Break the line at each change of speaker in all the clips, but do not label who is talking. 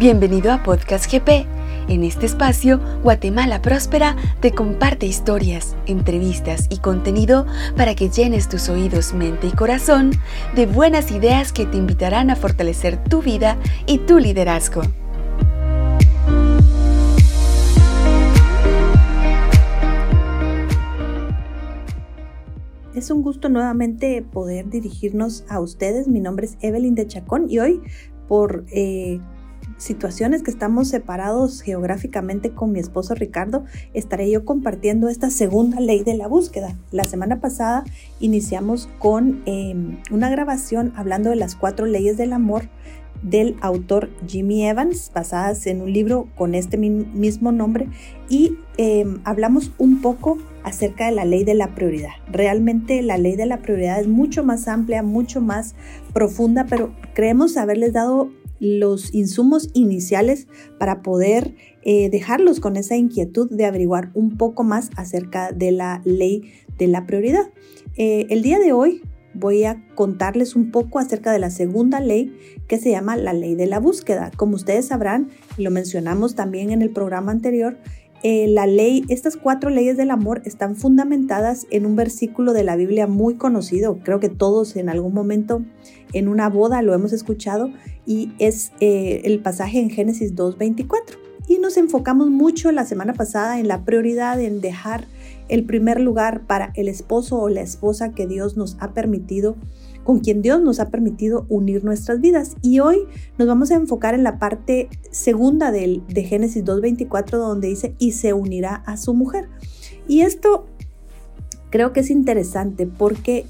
Bienvenido a Podcast GP. En este espacio, Guatemala Próspera te comparte historias, entrevistas y contenido para que llenes tus oídos, mente y corazón de buenas ideas que te invitarán a fortalecer tu vida y tu liderazgo.
Es un gusto nuevamente poder dirigirnos a ustedes. Mi nombre es Evelyn de Chacón y hoy por eh, situaciones que estamos separados geográficamente con mi esposo Ricardo, estaré yo compartiendo esta segunda ley de la búsqueda. La semana pasada iniciamos con em, una grabación hablando de las cuatro leyes del amor del autor Jimmy Evans, basadas en un libro con este mismo nombre, y em, hablamos un poco acerca de la ley de la prioridad. Realmente la ley de la prioridad es mucho más amplia, mucho más profunda, pero creemos haberles dado los insumos iniciales para poder eh, dejarlos con esa inquietud de averiguar un poco más acerca de la ley de la prioridad. Eh, el día de hoy voy a contarles un poco acerca de la segunda ley que se llama la ley de la búsqueda. Como ustedes sabrán, lo mencionamos también en el programa anterior, eh, la ley, estas cuatro leyes del amor están fundamentadas en un versículo de la Biblia muy conocido. Creo que todos en algún momento en una boda lo hemos escuchado y es eh, el pasaje en Génesis 2.24. Y nos enfocamos mucho la semana pasada en la prioridad en dejar el primer lugar para el esposo o la esposa que Dios nos ha permitido con quien Dios nos ha permitido unir nuestras vidas. Y hoy nos vamos a enfocar en la parte segunda de, de Génesis 2.24 donde dice, y se unirá a su mujer. Y esto creo que es interesante porque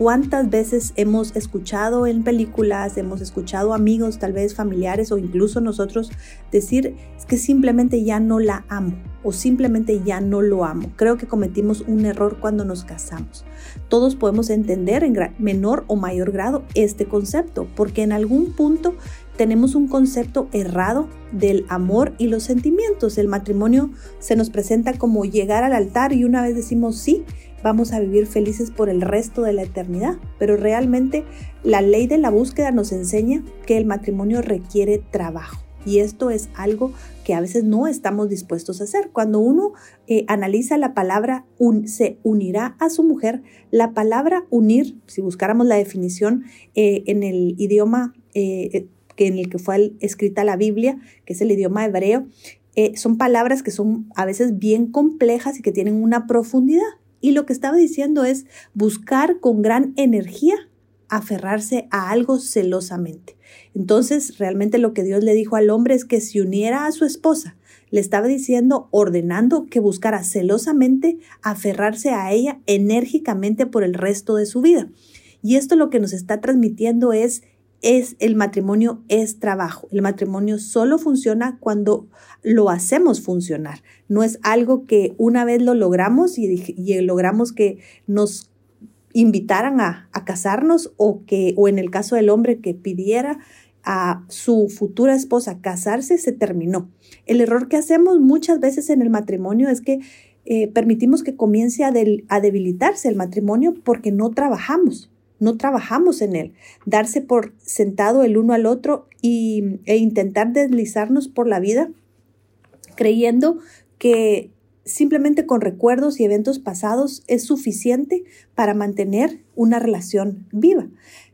¿Cuántas veces hemos escuchado en películas, hemos escuchado amigos, tal vez familiares o incluso nosotros decir es que simplemente ya no la amo o simplemente ya no lo amo? Creo que cometimos un error cuando nos casamos. Todos podemos entender en menor o mayor grado este concepto porque en algún punto tenemos un concepto errado del amor y los sentimientos. El matrimonio se nos presenta como llegar al altar y una vez decimos sí, vamos a vivir felices por el resto de la eternidad. Pero realmente la ley de la búsqueda nos enseña que el matrimonio requiere trabajo. Y esto es algo que a veces no estamos dispuestos a hacer. Cuando uno eh, analiza la palabra se unirá a su mujer, la palabra unir, si buscáramos la definición eh, en el idioma eh, en el que fue escrita la Biblia, que es el idioma hebreo, son palabras que son a veces bien complejas y que tienen una profundidad. Y lo que estaba diciendo es buscar con gran energía aferrarse a algo celosamente. Entonces, realmente lo que Dios le dijo al hombre es que se uniera a su esposa. Le estaba diciendo, ordenando que buscara celosamente aferrarse a ella enérgicamente por el resto de su vida. Y esto lo que nos está transmitiendo es es el matrimonio es trabajo. El matrimonio solo funciona cuando lo hacemos funcionar. No es algo que una vez lo logramos y, logramos que nos invitaran a, casarnos o que, o en el caso del hombre que pidiera a su futura esposa casarse, se terminó. El error que hacemos muchas veces en el matrimonio es que eh, permitimos que comience a debilitarse el matrimonio porque no trabajamos no trabajamos en él. Darse por sentado el uno al otro y, e intentar deslizarnos por la vida creyendo que simplemente con recuerdos y eventos pasados es suficiente para mantener una relación viva.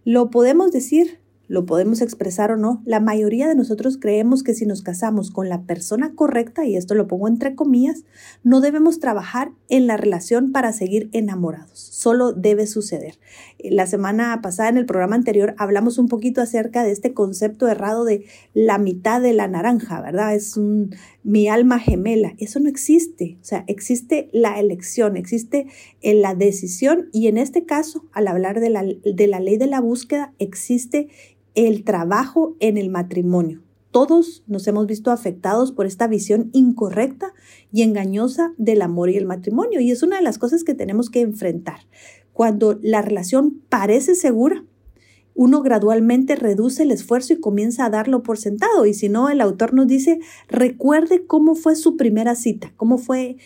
Lo podemos decir lo podemos expresar o no, la mayoría de nosotros creemos que si nos casamos con la persona correcta, y esto lo pongo entre comillas, no debemos trabajar en la relación para seguir enamorados, solo debe suceder. Eh, la semana pasada en el programa anterior hablamos un poquito acerca de este concepto errado de la mitad de la naranja, ¿verdad? Es un, mi alma gemela, eso no existe, o sea, existe la elección, existe eh, la decisión y en este caso, al hablar de la, de la ley de la búsqueda, existe el trabajo en el matrimonio. Todos nos hemos visto afectados por esta visión incorrecta y engañosa del amor y el matrimonio. Y es una de las cosas que tenemos que enfrentar. Cuando la relación parece segura, uno gradualmente reduce el esfuerzo y comienza a darlo por sentado. Y si no, el autor nos dice, recuerde cómo fue su primera cita, cómo fue,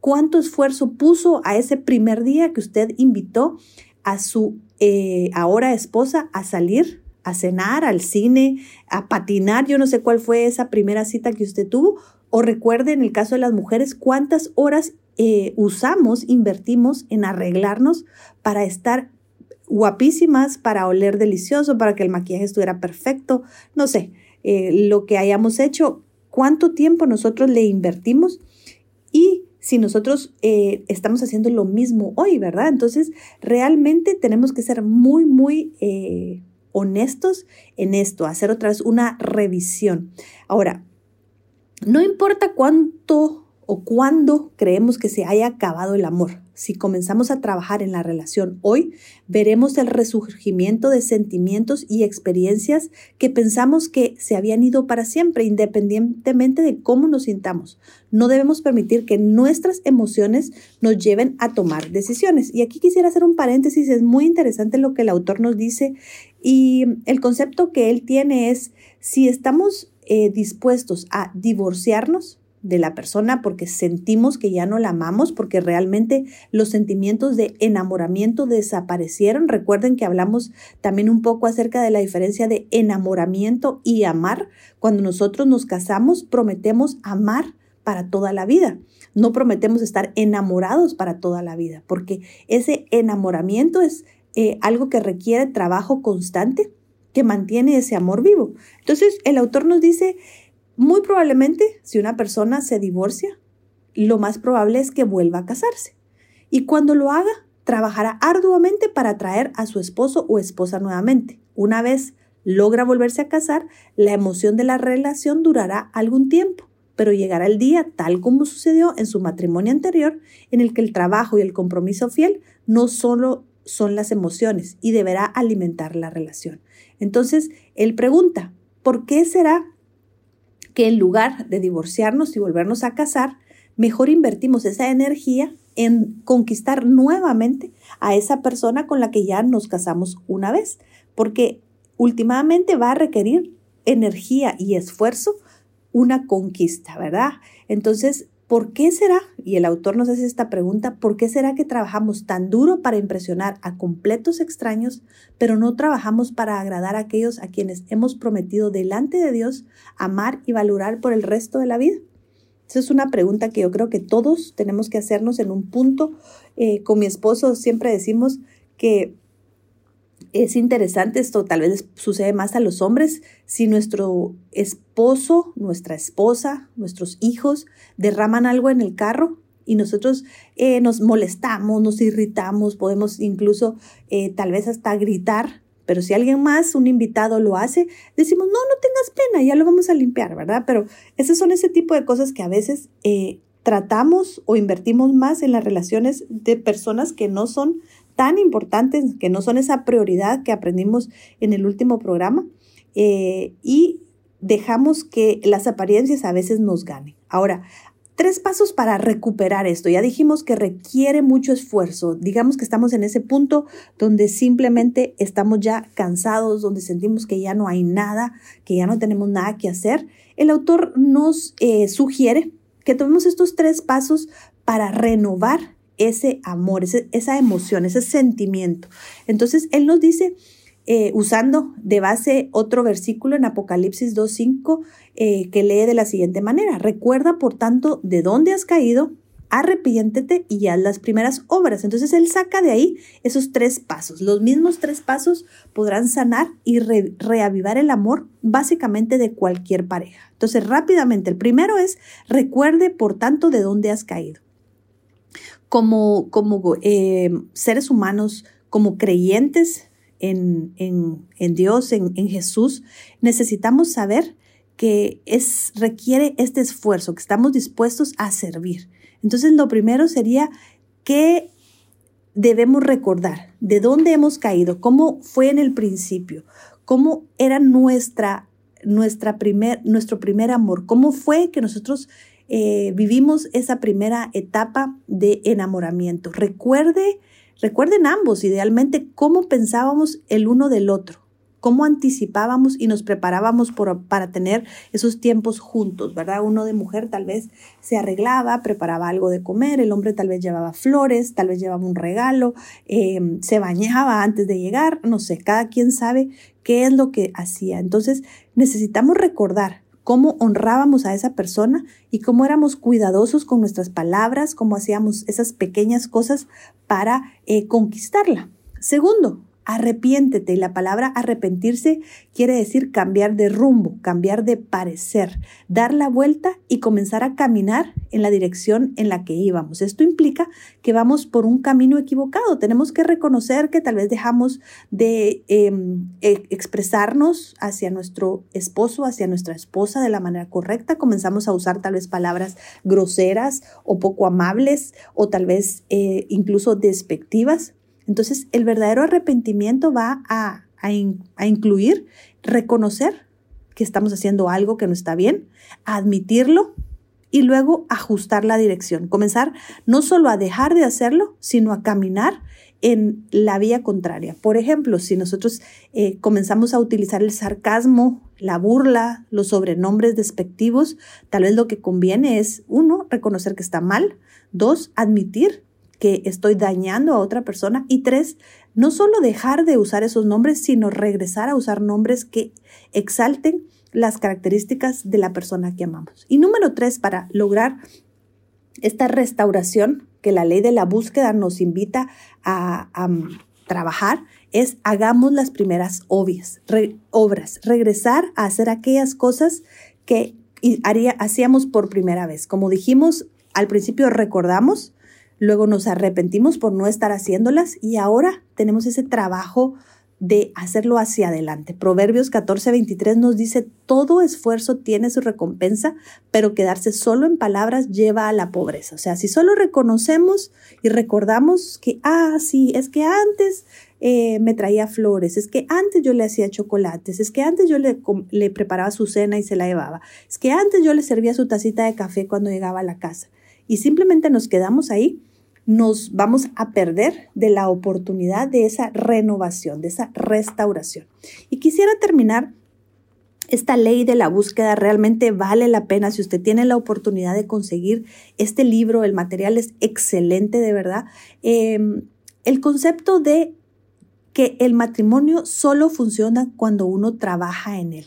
cuánto esfuerzo puso a ese primer día que usted invitó a su eh, ahora esposa a salir a cenar, al cine, a patinar. Yo no sé cuál fue esa primera cita que usted tuvo. O recuerde en el caso de las mujeres cuántas horas eh, usamos, invertimos en arreglarnos para estar guapísimas, para oler delicioso, para que el maquillaje estuviera perfecto. No sé, eh, lo que hayamos hecho, cuánto tiempo nosotros le invertimos y si nosotros eh, estamos haciendo lo mismo hoy, ¿verdad? Entonces, realmente tenemos que ser muy, muy honestos en esto, hacer otra vez una revisión. Ahora, no importa cuánto o cuándo creemos que se haya acabado el amor. Si comenzamos a trabajar en la relación hoy, veremos el resurgimiento de sentimientos y experiencias que pensamos que se habían ido para siempre, independientemente de cómo nos sintamos. No debemos permitir que nuestras emociones nos lleven a tomar decisiones. Y aquí quisiera hacer un paréntesis, es muy interesante lo que el autor nos dice y el concepto que él tiene es, si estamos eh, dispuestos a divorciarnos de la persona porque sentimos que ya no la amamos, porque realmente los sentimientos de enamoramiento desaparecieron. Recuerden que hablamos también un poco acerca de la diferencia de enamoramiento y amar. Cuando nosotros nos casamos, prometemos amar para toda la vida. No prometemos estar enamorados para toda la vida, porque ese enamoramiento es eh, algo que requiere trabajo constante que mantiene ese amor vivo. Entonces, el autor nos dice, muy probablemente, si una persona se divorcia, lo más probable es que vuelva a casarse. Y cuando lo haga, trabajará arduamente para atraer a su esposo o esposa nuevamente. Una vez logra volverse a casar, la emoción de la relación durará algún tiempo, pero llegará el día, tal como sucedió en su matrimonio anterior, en el que el trabajo y el compromiso fiel no solo son las emociones y deberá alimentar la relación. Entonces, él pregunta, ¿por qué será que en lugar de divorciarnos y volvernos a casar, mejor invertimos esa energía en conquistar nuevamente a esa persona con la que ya nos casamos una vez? Porque últimamente va a requerir energía y esfuerzo una conquista, ¿verdad? Entonces, ¿Por qué será? Y el autor nos hace esta pregunta, ¿por qué será que trabajamos tan duro para impresionar a completos extraños, pero no trabajamos para agradar a aquellos a quienes hemos prometido delante de Dios amar y valorar por el resto de la vida? Esa es una pregunta que yo creo que todos tenemos que hacernos en un punto. Eh, con mi esposo siempre decimos que es interesante, esto tal vez sucede más a los hombres, si nuestro esposo, nuestra esposa, nuestros hijos derraman algo en el carro y nosotros eh, nos molestamos, nos irritamos, podemos incluso eh, tal vez hasta gritar, pero si alguien más, un invitado lo hace, decimos, no, no tengas pena, ya lo vamos a limpiar, ¿verdad? Pero esos son ese tipo de cosas que a veces eh, tratamos o invertimos más en las relaciones de personas que no son tan importantes, que no son esa prioridad que aprendimos en el último programa, eh, y dejamos que las apariencias a veces nos ganen. Ahora, tres pasos para recuperar esto. Ya dijimos que requiere mucho esfuerzo. Digamos que estamos en ese punto donde simplemente estamos ya cansados, donde sentimos que ya no hay nada, que ya no tenemos nada que hacer. El autor nos eh, sugiere que tomemos estos tres pasos para renovar ese amor, esa emoción, ese sentimiento. Entonces, Él nos dice, eh, usando de base otro versículo en Apocalipsis 2.5, eh, que lee de la siguiente manera, recuerda por tanto de dónde has caído, arrepiéntete y haz las primeras obras. Entonces Él saca de ahí esos tres pasos. Los mismos tres pasos podrán sanar y reavivar el amor básicamente de cualquier pareja. Entonces rápidamente, el primero es, recuerde por tanto de dónde has caído como, como eh, seres humanos, como creyentes en, Dios, en, en, Jesús, necesitamos saber que es, requiere este esfuerzo, que estamos dispuestos a servir. Entonces, lo primero sería que debemos recordar de dónde hemos caído, cómo fue en el principio, cómo era nuestra, nuestra primer, nuestro primer amor, cómo fue que nosotros eh, vivimos esa primera etapa de enamoramiento. Recuerde, recuerden ambos, idealmente, cómo pensábamos el uno del otro, cómo anticipábamos y nos preparábamos para tener esos tiempos juntos, ¿verdad? Uno de mujer tal vez se arreglaba, preparaba algo de comer, el hombre tal vez llevaba flores, tal vez llevaba un regalo, em, se bañaba antes de llegar, no sé, cada quien sabe qué es lo que hacía. Entonces necesitamos recordar cómo honrábamos a esa persona y cómo éramos cuidadosos con nuestras palabras, cómo hacíamos esas pequeñas cosas para eh, conquistarla. Segundo, arrepiéntete. Y la palabra arrepentirse quiere decir cambiar de rumbo, cambiar de parecer, dar la vuelta y comenzar a caminar en la dirección en la que íbamos. Esto implica que vamos por un camino equivocado. Tenemos que reconocer que tal vez dejamos de em, e, expresarnos hacia nuestro esposo, hacia nuestra esposa de la manera correcta. Comenzamos a usar tal vez palabras groseras o poco amables o tal vez eh, incluso despectivas. Entonces, el verdadero arrepentimiento va a, incluir reconocer que estamos haciendo algo que no está bien, admitirlo y luego ajustar la dirección. Comenzar no solo a dejar de hacerlo, sino a caminar en la vía contraria. Por ejemplo, si nosotros eh, comenzamos a utilizar el sarcasmo, la burla, los sobrenombres despectivos, tal vez lo que conviene es, uno, reconocer que está mal, dos, admitir que estoy dañando a otra persona. Y tres, no solo dejar de usar esos nombres, sino regresar a usar nombres que exalten las características de la persona que amamos. Y número tres, para lograr esta restauración que la ley de la búsqueda nos invita a, trabajar, es hagamos las primeras obvias, obras, regresar a hacer aquellas cosas que hacíamos por primera vez. Como dijimos al principio, recordamos, luego nos arrepentimos por no estar haciéndolas y ahora tenemos ese trabajo de hacerlo hacia adelante. Proverbios 14, 23 nos dice, todo esfuerzo tiene su recompensa, pero quedarse solo en palabras lleva a la pobreza. O sea, si solo reconocemos y recordamos que, ah, sí, es que antes eh, me traía flores, es que antes yo le hacía chocolates, es que antes yo le preparaba su cena y se la llevaba, es que antes yo le servía su tacita de café cuando llegaba a la casa y simplemente nos quedamos ahí, nos vamos a perder de la oportunidad de esa renovación, de esa restauración. Y quisiera terminar esta ley de la búsqueda realmente vale la pena si usted tiene la oportunidad de conseguir este libro, el material es excelente de verdad. Em, el concepto de que el matrimonio solo funciona cuando uno trabaja en él.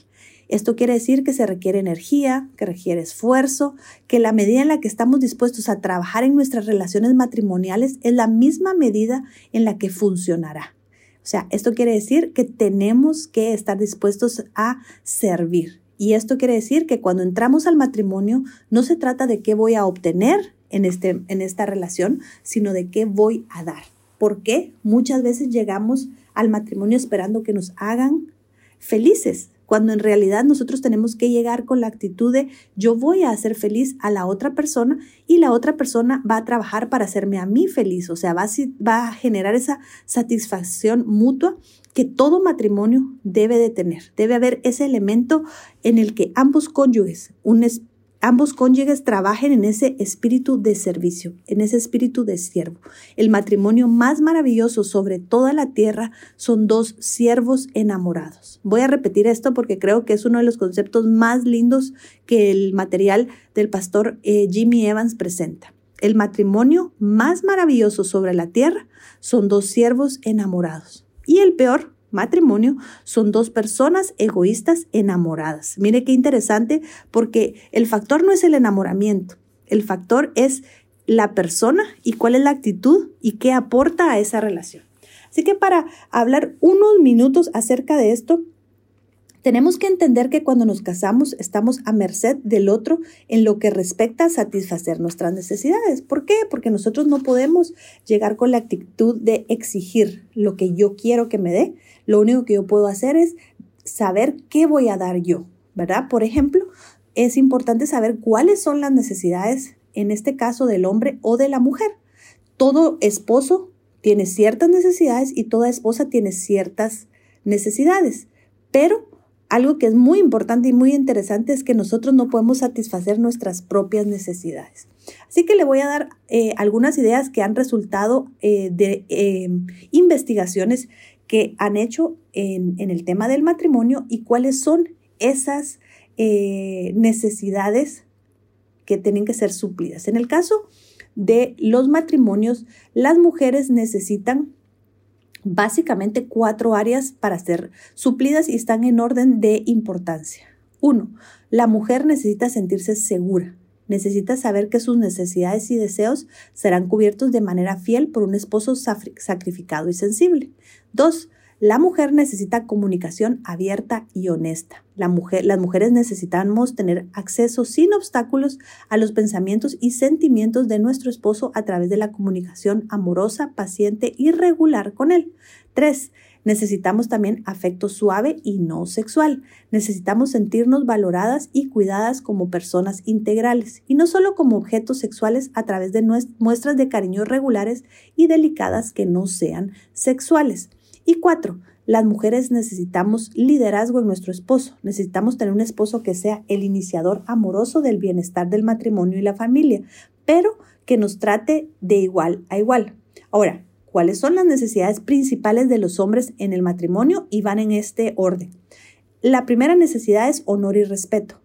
Esto quiere decir que se requiere energía, que requiere esfuerzo, que la medida en la que estamos dispuestos a trabajar en nuestras relaciones matrimoniales es la misma medida en la que funcionará. O sea, esto quiere decir que tenemos que estar dispuestos a servir. Y esto quiere decir que cuando entramos al matrimonio no se trata de qué voy a obtener en, este, en esta relación, sino de qué voy a dar. ¿Por qué? Muchas veces llegamos al matrimonio esperando que nos hagan felices, cuando en realidad nosotros tenemos que llegar con la actitud de yo voy a hacer feliz a la otra persona y la otra persona va a trabajar para hacerme a mí feliz, o sea, va a, va a generar esa satisfacción mutua que todo matrimonio debe de tener. Debe haber ese elemento en el que ambos cónyuges, un espíritu, ambos cónyuges trabajen en ese espíritu de servicio, en ese espíritu de siervo. El matrimonio más maravilloso sobre toda la tierra son dos siervos enamorados. Voy a repetir esto porque creo que es uno de los conceptos más lindos que el material del pastor eh, Jimmy Evans presenta. El matrimonio más maravilloso sobre la tierra son dos siervos enamorados. Y el peor matrimonio son dos personas egoístas enamoradas. Mire qué interesante porque el factor no es el enamoramiento, el factor es la persona y cuál es la actitud y qué aporta a esa relación. Así que para hablar unos minutos acerca de esto, tenemos que entender que cuando nos casamos estamos a merced del otro en lo que respecta a satisfacer nuestras necesidades. ¿Por qué? Porque nosotros no podemos llegar con la actitud de exigir lo que yo quiero que me dé. Lo único que yo puedo hacer es saber qué voy a dar yo, ¿verdad? Por ejemplo, es importante saber cuáles son las necesidades, en este caso del hombre o de la mujer. Todo esposo tiene ciertas necesidades y toda esposa tiene ciertas necesidades, pero algo que es muy importante y muy interesante es que nosotros no podemos satisfacer nuestras propias necesidades. Así que le voy a dar eh, algunas ideas que han resultado eh, de em, investigaciones que han hecho en, el tema del matrimonio y cuáles son esas eh, necesidades que tienen que ser suplidas. En el caso de los matrimonios, las mujeres necesitan básicamente cuatro áreas para ser suplidas y están en orden de importancia. Uno, la mujer necesita sentirse segura. Necesita saber que sus necesidades y deseos serán cubiertos de manera fiel por un esposo sacrificado y sensible. Dos, la mujer necesita comunicación abierta y honesta. Las mujeres necesitamos tener acceso sin obstáculos a los pensamientos y sentimientos de nuestro esposo a través de la comunicación amorosa, paciente y regular con él. Tres, necesitamos también afecto suave y no sexual. Necesitamos sentirnos valoradas y cuidadas como personas integrales y no solo como objetos sexuales a través de muestras de cariño regulares y delicadas que no sean sexuales. Y cuatro, las mujeres necesitamos liderazgo en nuestro esposo. Necesitamos tener un esposo que sea el iniciador amoroso del bienestar del matrimonio y la familia, pero que nos trate de igual a igual. Ahora, ¿cuáles son las necesidades principales de los hombres en el matrimonio? Y van en este orden. La primera necesidad es honor y respeto.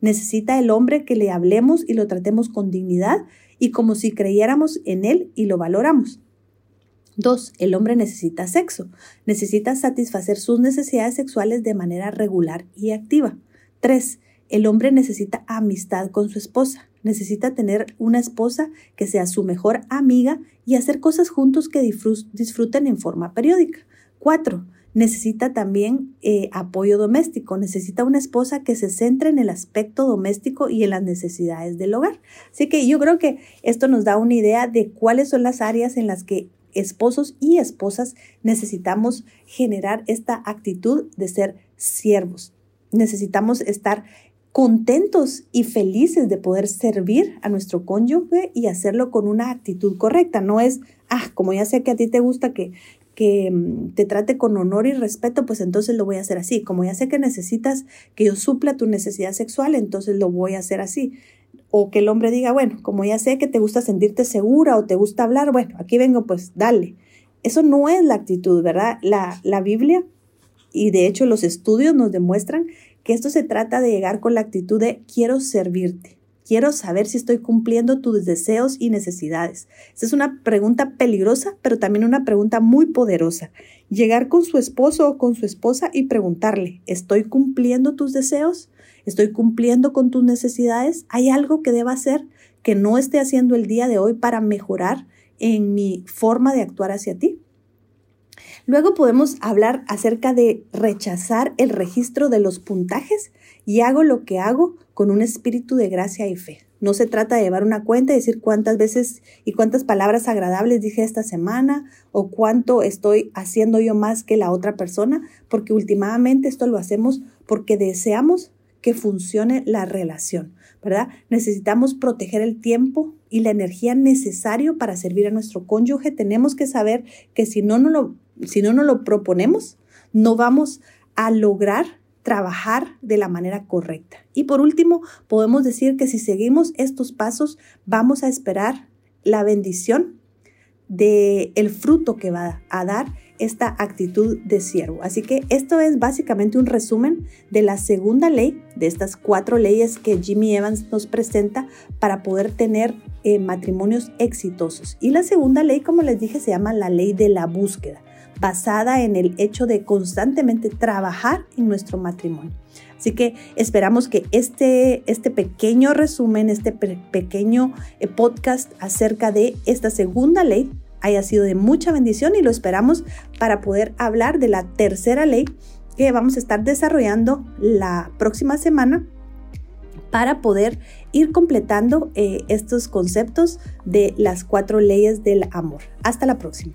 Necesita el hombre que le hablemos y lo tratemos con dignidad y como si creyéramos en él y lo valoramos. Dos, el hombre necesita sexo. Necesita satisfacer sus necesidades sexuales de manera regular y activa. Tres, el hombre necesita amistad con su esposa. Necesita tener una esposa que sea su mejor amiga y hacer cosas juntos que disfruten en forma periódica. Cuatro, necesita también eh, apoyo doméstico, necesita una esposa que se centre en el aspecto doméstico y en las necesidades del hogar. Así que yo creo que esto nos da una idea de cuáles son las áreas en las que esposos y esposas necesitamos generar esta actitud de ser siervos. Necesitamos estar contentos y felices de poder servir a nuestro cónyuge y hacerlo con una actitud correcta. No es, ah, como ya sé que a ti te gusta que, que mm, te trate con honor y respeto, pues entonces lo voy a hacer así. Como ya sé que necesitas que yo supla tu necesidad sexual, entonces lo voy a hacer así o que el hombre diga, bueno, como ya sé que te gusta sentirte segura o te gusta hablar, bueno, aquí vengo, pues dale. Eso no es la actitud, ¿verdad? La, la Biblia y de hecho los estudios nos demuestran que esto se trata de llegar con la actitud de quiero servirte, quiero saber si estoy cumpliendo tus deseos y necesidades. Esa es una pregunta peligrosa, pero también una pregunta muy poderosa. Llegar con su esposo o con su esposa y preguntarle, ¿estoy cumpliendo tus deseos? ¿Estoy cumpliendo con tus necesidades? ¿Hay algo que deba hacer que no esté haciendo el día de hoy para mejorar en mi forma de actuar hacia ti? Luego podemos hablar acerca de rechazar el registro de los puntajes y hago lo que hago con un espíritu de gracia y fe. No se trata de llevar una cuenta y decir cuántas veces y cuántas palabras agradables dije esta semana o cuánto estoy haciendo yo más que la otra persona, porque últimamente esto lo hacemos porque deseamos que funcione la relación, ¿verdad? Necesitamos proteger el tiempo y la energía necesario para servir a nuestro cónyuge. Tenemos que saber que si no nos lo, si no nos lo proponemos, no vamos a lograr trabajar de la manera correcta. Y por último, podemos decir que si seguimos estos pasos, vamos a esperar la bendición de el fruto que va a dar esta actitud de siervo. Así que esto es básicamente un resumen de la segunda ley, de estas cuatro leyes que Jimmy Evans nos presenta para poder tener eh, matrimonios exitosos. Y la segunda ley, como les dije, se llama la ley de la búsqueda, basada en el hecho de constantemente trabajar en nuestro matrimonio. Así que esperamos que este, este pequeño resumen, este pequeño eh, podcast acerca de esta segunda ley haya sido de mucha bendición y lo esperamos para poder hablar de la tercera ley que vamos a estar desarrollando la próxima semana para poder ir completando eh, estos conceptos de las cuatro leyes del amor. Hasta la próxima.